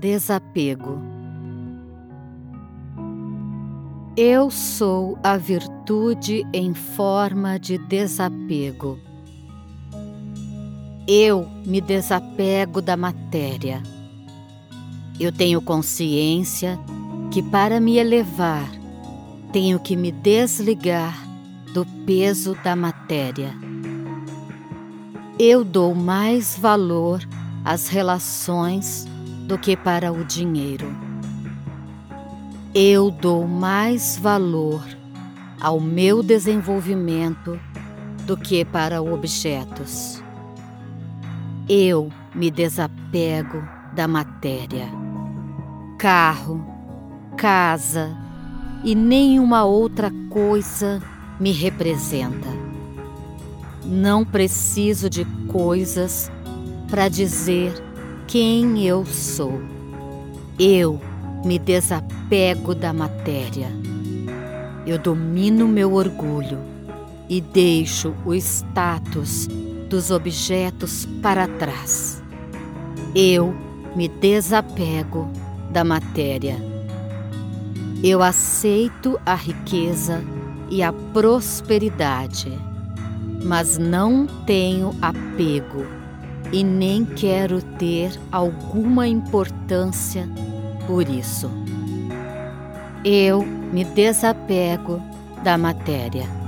Desapego. Eu sou a virtude em forma de desapego. Eu me desapego da matéria. Eu tenho consciência que para me elevar, tenho que me desligar do peso da matéria. Eu dou mais valor às relações do que para o dinheiro. Eu dou mais valor ao meu desenvolvimento do que para objetos. Eu me desapego da matéria. Carro, casa e nenhuma outra coisa me representa. Não preciso de coisas para dizer quem eu sou. Eu me desapego da matéria. Eu domino meu orgulho e deixo o status dos objetos para trás. Eu me desapego da matéria. Eu aceito a riqueza e a prosperidade, mas não tenho apego e nem quero ter alguma importância por isso. Eu me desapego da matéria.